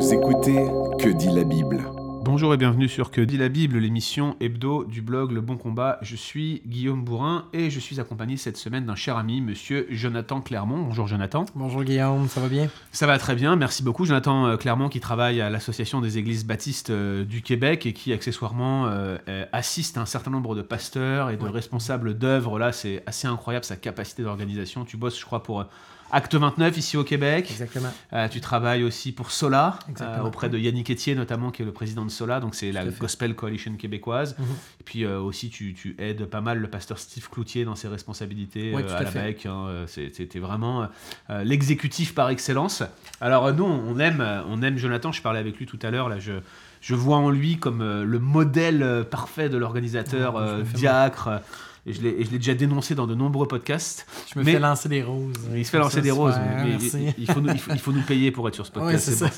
Vous écoutez Que dit la Bible Bonjour et bienvenue sur Que dit la Bible, l'émission hebdo du blog Le Bon Combat. Je suis Guillaume Bourrin et je suis accompagné cette semaine d'un cher ami, monsieur Jonathan Clermont. Bonjour Jonathan. Bonjour Guillaume, ça va bien? Ça va très bien, merci beaucoup. Jonathan euh, Clermont qui travaille à l'Association des Églises Baptistes euh, du Québec et qui accessoirement euh, assiste un certain nombre de pasteurs et de responsables d'œuvres. Là, c'est assez incroyable sa capacité d'organisation. Tu bosses, je crois, pour... Acte 29 ici au Québec. Exactement. Euh, tu travailles aussi pour Sola, euh, auprès de Yannick Etier notamment, qui est le président de Sola, donc c'est la. Gospel Coalition québécoise. Mhm. Et puis euh, aussi, tu, tu aides pas mal le pasteur Steve Cloutier dans ses responsabilités tout à, à la fait. BEC. hein. C'était vraiment l'exécutif par excellence. Alors nous, on aime, on aime Jonathan, je parlais avec lui tout à l'heure, là, je, je vois en lui comme le modèle parfait de l'organisateur Ouais, euh, diacre. Et je l'ai déjà dénoncé dans de nombreux podcasts. Je me Mais- fais lancer des roses. Il se fait lancer des roses, mais, il, faut nous, il, faut, il faut nous payer pour être sur ce podcast. ça.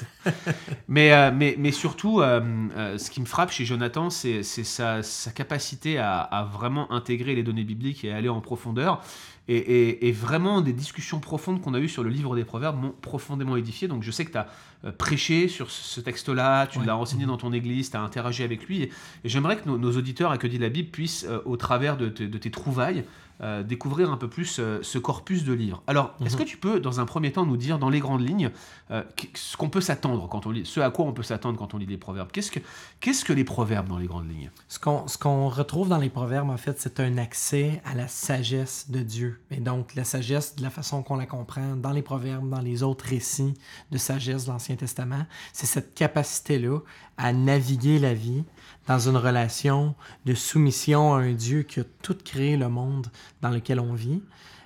mais, euh, mais, mais surtout, euh, euh, ce qui me frappe chez Jonathan, c'est c'est sa, sa capacité à, à vraiment intégrer les données bibliques et à aller en profondeur. Et, et- et vraiment, des discussions profondes qu'on a eues sur le livre des Proverbes m'ont profondément édifié. Donc, je sais que tu as prêché sur ce texte-là, tu Ouais. l'as renseigné dans ton église, tu as interagi avec lui. Et, et j'aimerais que nos, nos auditeurs à Que dit la Bible puissent, euh, au travers de, tes- de tes trouvailles, euh, découvrir un peu plus euh, ce corpus de livres. Alors, est-ce que tu peux, dans un premier temps, nous dire dans les grandes lignes euh, ce qu'on peut s'attendre quand on lit, ce à quoi on peut s'attendre quand on lit les proverbes? Qu'est-ce que, qu'est-ce que les proverbes dans les grandes lignes? Ce qu'on ce qu'on retrouve dans les proverbes, en fait, c'est un accès à la sagesse de Dieu. Et donc, la sagesse, de la façon qu'on la comprend dans les proverbes, dans les autres récits de sagesse de l'Ancien Testament, c'est cette capacité-là à naviguer la vie dans une relation de soumission à un Dieu qui a tout créé le monde dans lequel on vit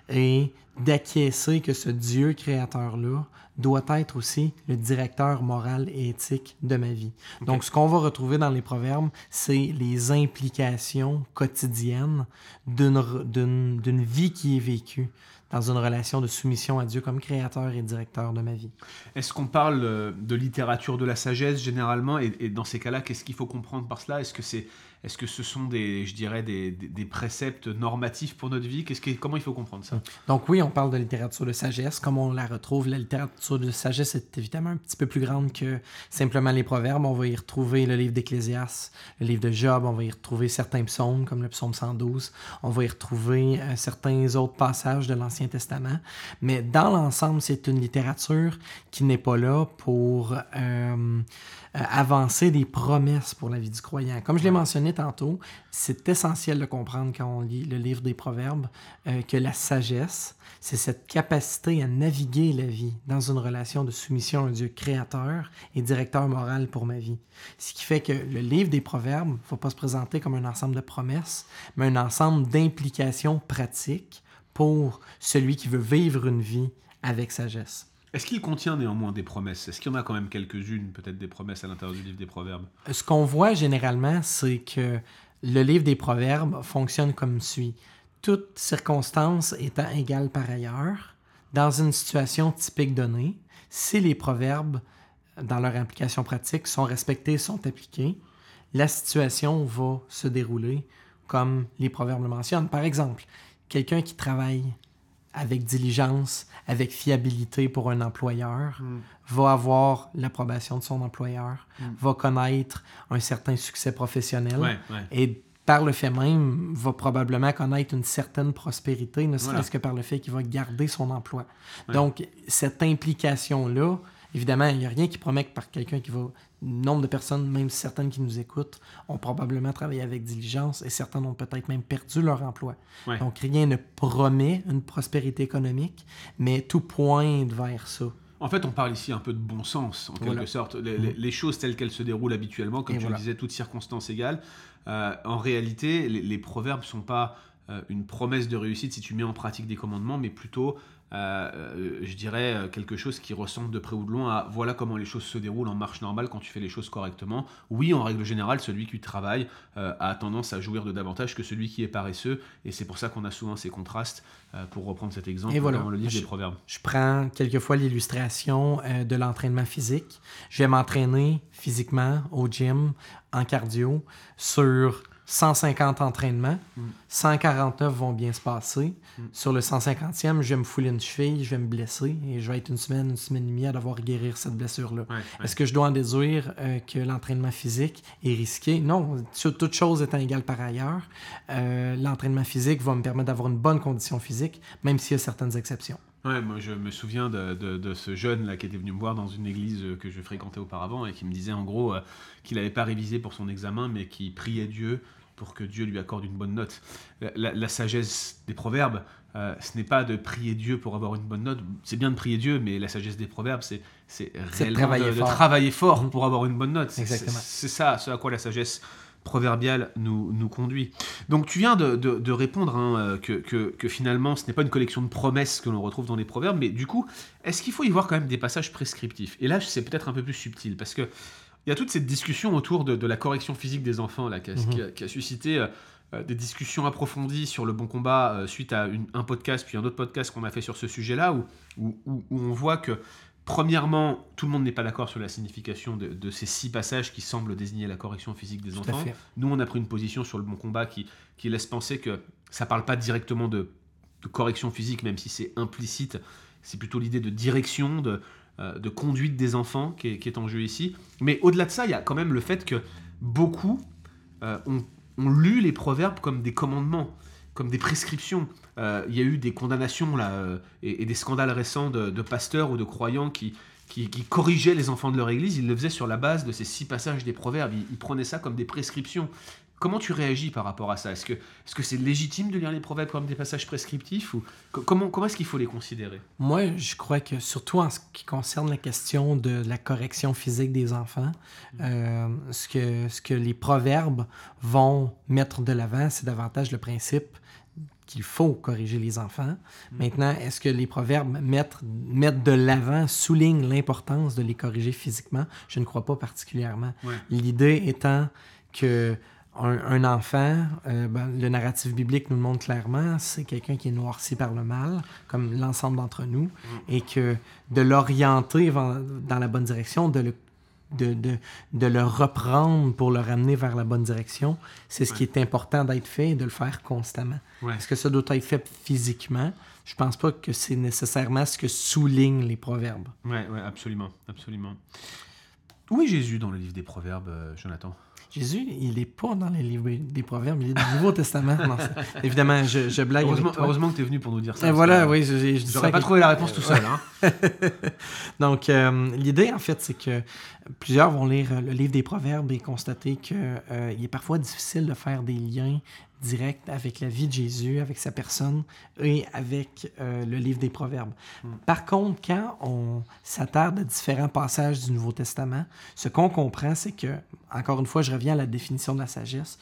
et d'acquiescer que ce Dieu créateur-là doit être aussi le directeur moral et éthique de ma vie. Donc, ce qu'on va retrouver dans les proverbes, c'est les implications quotidiennes d'une vie qui est vécue dans une relation de soumission à Dieu comme créateur et directeur de ma vie. Est-ce qu'on parle euh, de littérature de la sagesse généralement? Et, et dans ces cas-là, qu'est-ce qu'il faut comprendre par cela? Est-ce que c'est, est-ce que ce sont des, je dirais, des, des- des préceptes normatifs pour notre vie? Qu'est-ce que, comment il faut comprendre ça? Donc oui, on parle de littérature de sagesse, comme on la retrouve. La littérature de sagesse est évidemment un petit peu plus grande que simplement les proverbes. On va y retrouver le livre d'Ecclésias, le livre de Job, on va y retrouver certains psaumes, comme le psaume 112. On va y retrouver euh, certains autres passages de l'Ancien Testament. Mais dans l'ensemble, c'est une littérature qui n'est pas là pour euh, euh, avancer des promesses pour la vie du croyant. Comme je l'ai mentionné tantôt, c'est essentiel de comprendre quand on lit le livre des Proverbes euh, que la sagesse, c'est cette capacité à naviguer la vie dans une relation de soumission à un Dieu créateur et directeur moral pour ma vie. Ce qui fait que le livre des Proverbes ne faut pas se présenter comme un ensemble de promesses, mais un ensemble d'implications pratiques pour celui qui veut vivre une vie avec sagesse. Est-ce qu'il contient néanmoins des promesses? Est-ce qu'il y en a quand même quelques-unes, peut-être des promesses à l'intérieur du livre des Proverbes? Ce qu'on voit généralement, c'est que le livre des Proverbes fonctionne comme suit. Toute circonstance étant égale par ailleurs, dans une situation typique donnée, si les proverbes, dans leur implication pratique, sont respectés, sont appliqués, la situation va se dérouler comme les proverbes le mentionnent. Par exemple, quelqu'un qui travaille avec diligence, avec fiabilité pour un employeur, va avoir l'approbation de son employeur, va connaître un certain succès professionnel Ouais, ouais. et par le fait même va probablement connaître une certaine prospérité, ne serait-ce que par le fait qu'il va garder son emploi. Donc, cette implication-là, évidemment, il n'y a rien qui promet que par quelqu'un qui va... Nombre de personnes, même certaines qui nous écoutent, ont probablement travaillé avec diligence et certaines ont peut-être même perdu leur emploi. Ouais. Donc, rien ne promet une prospérité économique, mais tout pointe vers ça. En fait, on parle ici un peu de bon sens, en Voilà. quelque sorte. Les, les- les choses telles qu'elles se déroulent habituellement, comme Et tu voilà. le disais, toutes circonstances égales. Euh, en réalité, les, les proverbes ne sont pas euh, une promesse de réussite si tu mets en pratique des commandements, mais plutôt, euh, euh, je dirais, euh, quelque chose qui ressemble de près ou de loin à voilà comment les choses se déroulent en marche normale quand tu fais les choses correctement. Oui, en règle générale, celui qui travaille euh, a tendance à jouir de davantage que celui qui est paresseux, et c'est pour ça qu'on a souvent ces contrastes, euh, pour reprendre cet exemple Et voilà. dans le livre Je- des proverbes. Je prends quelquefois l'illustration de l'entraînement physique. Je vais m'entraîner physiquement au gym, en cardio, sur 150 entraînements, Mm. 149 vont bien se passer. Mm. Sur le 150e, je vais me fouler une cheville, je vais me blesser et je vais être une semaine, une semaine et demie à devoir guérir cette blessure-là. Ouais, ouais. Est-ce que je dois en déduire euh, que l'entraînement physique est risqué? Non, sur toute chose étant égale par ailleurs, euh, l'entraînement physique va me permettre d'avoir une bonne condition physique, même s'il y a certaines exceptions. Ouais, moi je me souviens de, de- de ce jeune là qui était venu me voir dans une église euh, que je fréquentais auparavant et qui me disait en gros euh, qu'il n'avait pas révisé pour son examen mais qui priait Dieu pour que Dieu lui accorde une bonne note. La, la- la sagesse des proverbes, euh, ce n'est pas de prier Dieu pour avoir une bonne note. C'est bien de prier Dieu, mais la sagesse des proverbes, c'est c'est réellement travailler de, travailler fort Mhm. pour avoir une bonne note. C'est- Exactement. C'est c'est ça, ce à quoi la sagesse proverbiale nous, nous conduit. Donc tu viens de, de- de répondre hein, euh, que, que- que finalement ce n'est pas une collection de promesses que l'on retrouve dans les proverbes, mais du coup, est-ce qu'il faut y voir quand même des passages prescriptifs? Et là, c'est peut-être un peu plus subtil, parce que il y a toute cette discussion autour de, de la correction physique des enfants là, qui, a, Mhm. qui a- qui a suscité euh, euh, des discussions approfondies sur le bon combat euh, suite à une- un podcast, puis un autre podcast qu'on a fait sur ce sujet-là, où- où on voit que Premièrement, tout le monde n'est pas d'accord sur la signification de, de ces six passages qui semblent désigner la correction physique des Tout enfants. Nous, on a pris une position sur le bon combat qui, qui laisse penser que ça parle pas directement de, de correction physique, même si c'est implicite. C'est plutôt l'idée de direction, de, euh, de conduite des enfants qui est, qui est en jeu ici. Mais au-delà de ça, il y a quand même le fait que beaucoup euh, ont, ont lu les proverbes comme des commandements, comme des prescriptions. Euh, Il y a eu des condamnations là, euh, et, et des scandales récents de, de pasteurs ou de croyants qui, qui, qui corrigeaient les enfants de leur église. Ils le faisaient sur la base de ces six passages des proverbes. Ils, ils prenaient ça comme des prescriptions. Comment tu réagis par rapport à ça? Est-ce que est-ce que c'est légitime de lire les proverbes comme des passages prescriptifs ou co- comment comment est-ce qu'il faut les considérer? Moi, je crois que surtout en ce qui concerne la question de la correction physique des enfants, euh, ce, que, ce que les proverbes vont mettre de l'avant, c'est davantage le principe qu'il faut corriger les enfants. Maintenant, est-ce que les proverbes mettent, mettent de l'avant, soulignent l'importance de les corriger physiquement? Je ne crois pas particulièrement. Ouais. L'idée étant que un, un enfant, euh, ben, le narratif biblique nous le montre clairement, c'est quelqu'un qui est noirci par le mal, comme l'ensemble d'entre nous, et que de l'orienter dans la bonne direction, de le, de, de, de le reprendre pour le ramener vers la bonne direction, c'est ce qui est important d'être fait et de le faire constamment. Ouais. Est-ce que ça doit être fait physiquement? Je pense pas que c'est nécessairement ce que soulignent les proverbes. Ouais, ouais, absolument, absolument. Où est Jésus dans le livre des Proverbes, euh, Jonathan? Jésus, il n'est pas dans les livres des proverbes, il est du Nouveau Testament. Non, évidemment, je, je blague Heureusement, que tu es venu pour nous dire ça. Et voilà, oui, je, J'aurais pas trouvé la réponse tout seul. Hein. Donc, euh, l'idée, en fait, c'est que plusieurs vont lire euh, le livre des Proverbes et constater qu'il est parfois difficile de faire des liens directs avec la vie de Jésus, avec sa personne et avec euh, le livre des Proverbes. Par contre, quand on s'attarde à différents passages du Nouveau Testament, ce qu'on comprend, c'est que, encore une fois, je reviens à la définition de la sagesse,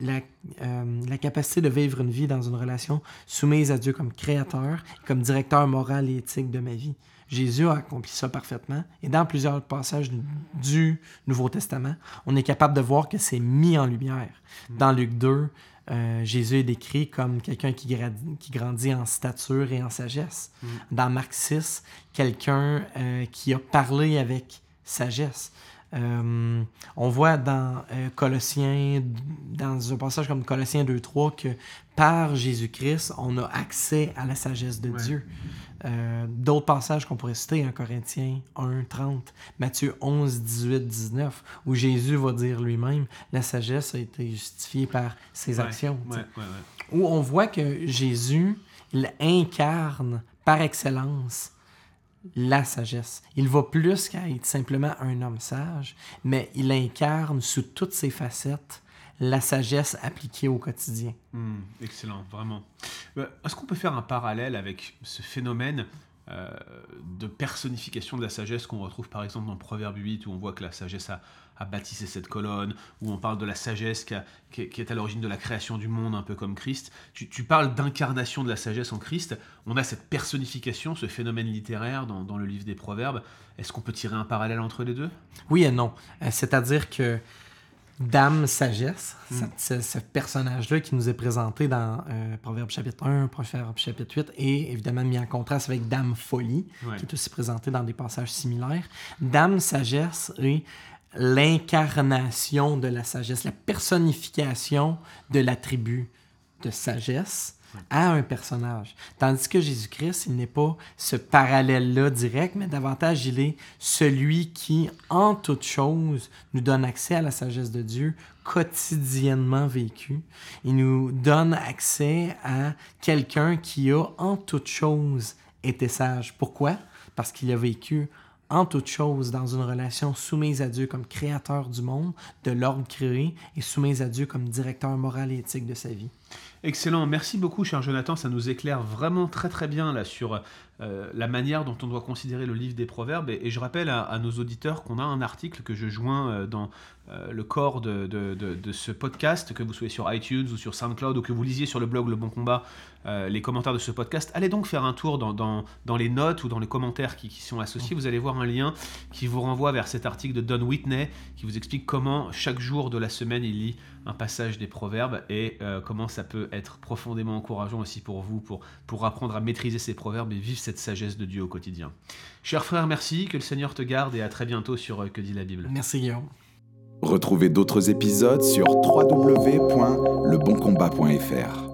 la, euh, la capacité de vivre une vie dans une relation soumise à Dieu comme créateur, comme directeur moral et éthique de ma vie. Jésus a accompli ça parfaitement. Et dans plusieurs passages du Nouveau Testament, on est capable de voir que c'est mis en lumière. Dans Luc 2, euh, Jésus est décrit comme quelqu'un qui, grandit en stature et en sagesse. Dans Marc 6, quelqu'un euh, qui a parlé avec sagesse. Euh, on voit dans euh, Colossiens, dans un passage comme Colossiens 2.3, que par Jésus-Christ, on a accès à la sagesse de Ouais. Dieu. Euh, D'autres passages qu'on pourrait citer, en Corinthiens 1, 30, Matthieu 11, 18, 19, où Jésus va dire lui-même, la sagesse a été justifiée par ses Ouais, actions. ouais. où on voit que Jésus, il incarne par excellence la sagesse. Il va plus qu'à être simplement un homme sage, mais il incarne sous toutes ses facettes la sagesse appliquée au quotidien. Hmm, excellent, vraiment. Euh, Est-ce qu'on peut faire un parallèle avec ce phénomène euh, de personnification de la sagesse qu'on retrouve par exemple dans Proverbe 8 où on voit que la sagesse a, a bâtissé cette colonne, où on parle de la sagesse qui, a- qui est, qui est à l'origine de la création du monde, un peu comme Christ. Tu, tu parles d'incarnation de la sagesse en Christ. On a cette personnification, ce phénomène littéraire dans, dans le livre des Proverbes. Est-ce qu'on peut tirer un parallèle entre les deux? Oui et non. Euh, C'est-à-dire que Dame Sagesse, Mm. cette- ce, ce personnage-là qui nous est présenté dans euh, Proverbe chapitre 1, Proverbe chapitre 8, est évidemment mis en contraste avec Dame Folie, Ouais. qui est aussi présenté dans des passages similaires. Dame Sagesse est l'incarnation de la sagesse, la personnification de l'attribut de sagesse à un personnage. Tandis que Jésus-Christ, il n'est pas ce parallèle-là direct, mais davantage il est celui qui, en toute chose, nous donne accès à la sagesse de Dieu quotidiennement vécue. Il nous donne accès à quelqu'un qui a, en toute chose, été sage. Pourquoi? Parce qu'il a vécu en toute chose dans une relation soumise à Dieu comme créateur du monde, de l'ordre créé, et soumise à Dieu comme directeur moral et éthique de sa vie. Excellent, merci beaucoup cher Jonathan, ça nous éclaire vraiment très très bien là sur euh, la manière dont on doit considérer le livre des Proverbes. Et, je rappelle à, nos auditeurs qu'on a un article que je joins euh, dans euh, le corps de, ce podcast, que vous soyez sur iTunes ou sur SoundCloud ou que vous lisiez sur le blog Le Bon Combat les commentaires de ce podcast. Allez donc faire un tour dans les notes ou dans les commentaires qui, qui, sont associés. Vous allez voir un lien qui vous renvoie vers cet article de Don Whitney qui vous explique comment chaque jour de la semaine il lit un passage des Proverbes et comment ça peut être profondément encourageant aussi pour vous pour, pour apprendre à maîtriser ces proverbes et vivre cette sagesse de Dieu au quotidien. Cher frère, merci, que le Seigneur te garde et à très bientôt sur euh, Que dit la Bible. Merci Guillaume. Retrouvez d'autres épisodes sur www.leboncombat.fr.